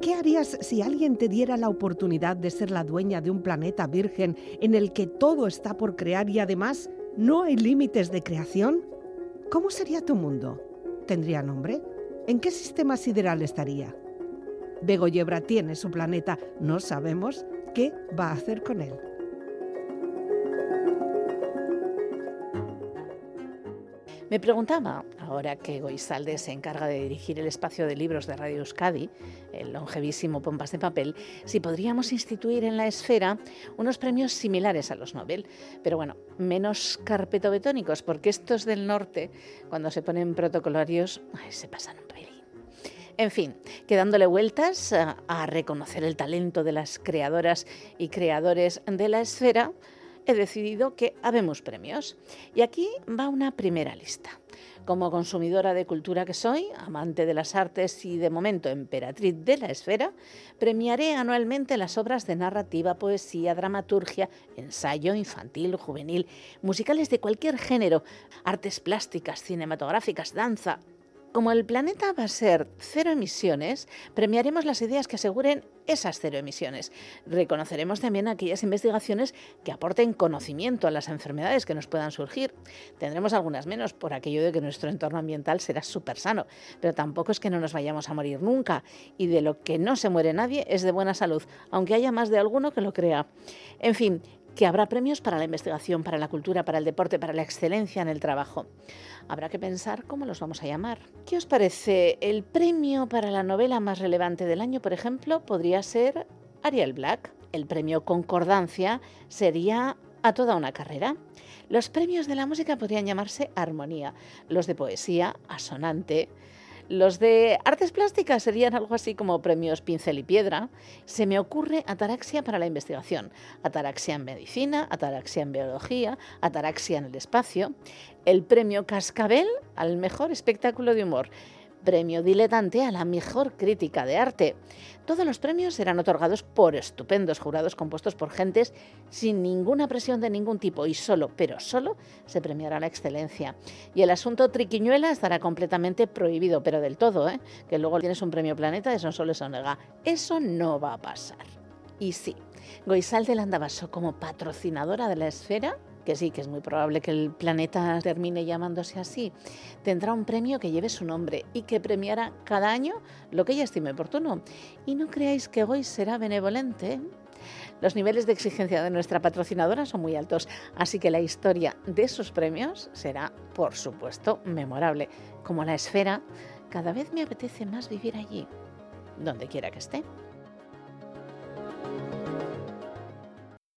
¿Qué harías si alguien te diera la oportunidad de ser la dueña de un planeta virgen en el que todo está por crear y además no hay límites de creación? ¿Cómo sería tu mundo? ¿Tendría nombre? ¿En qué sistema sideral estaría? Begoyebra tiene su planeta, no sabemos qué va a hacer con él. Me preguntaba, ahora que Goisalde se encarga de dirigir el espacio de libros de Radio Euskadi, el longevísimo Pompas de Papel, si podríamos instituir en la esfera unos premios similares a los Nobel, pero bueno, menos carpetobetónicos, porque estos del norte, cuando se ponen protocolarios, se pasan un pelín. En fin, quedándole vueltas a reconocer el talento de las creadoras y creadores de la esfera, he decidido que habemos premios. Y aquí va una primera lista. Como consumidora de cultura que soy, amante de las artes y de momento emperatriz de la esfera, premiaré anualmente las obras de narrativa, poesía, dramaturgia, ensayo infantil, juvenil, musicales de cualquier género, artes plásticas, cinematográficas, danza, como el planeta va a ser cero emisiones, premiaremos las ideas que aseguren esas cero emisiones. Reconoceremos también aquellas investigaciones que aporten conocimiento a las enfermedades que nos puedan surgir. Tendremos algunas menos por aquello de que nuestro entorno ambiental será súper sano, pero tampoco es que no nos vayamos a morir nunca. Y de lo que no se muere nadie es de buena salud, aunque haya más de alguno que lo crea. En fin, que habrá premios para la investigación, para la cultura, para el deporte, para la excelencia en el trabajo. Habrá que pensar cómo los vamos a llamar. ¿Qué os parece? El premio para la novela más relevante del año, por ejemplo, podría ser Ariel Black. El premio Concordancia sería a toda una carrera. Los premios de la música podrían llamarse Armonía, los de poesía, Asonante, los de artes plásticas serían algo así como premios pincel y piedra. Se me ocurre ataraxia para la investigación, ataraxia en medicina, ataraxia en biología, ataraxia en el espacio, el premio cascabel al mejor espectáculo de humor premio diletante a la mejor crítica de arte. Todos los premios serán otorgados por estupendos jurados compuestos por gentes sin ninguna presión de ningún tipo y solo, pero solo, se premiará la excelencia. Y el asunto triquiñuela estará completamente prohibido, pero del todo, ¿eh? que luego tienes un premio planeta, eso solo se nega. Eso no va a pasar. Y sí, Goizal de Landavaso como patrocinadora de la esfera que sí, que es muy probable que el planeta termine llamándose así, tendrá un premio que lleve su nombre y que premiará cada año lo que ella estime oportuno. Y no creáis que hoy será benevolente. Los niveles de exigencia de nuestra patrocinadora son muy altos, así que la historia de sus premios será, por supuesto, memorable. Como la esfera, cada vez me apetece más vivir allí, donde quiera que esté.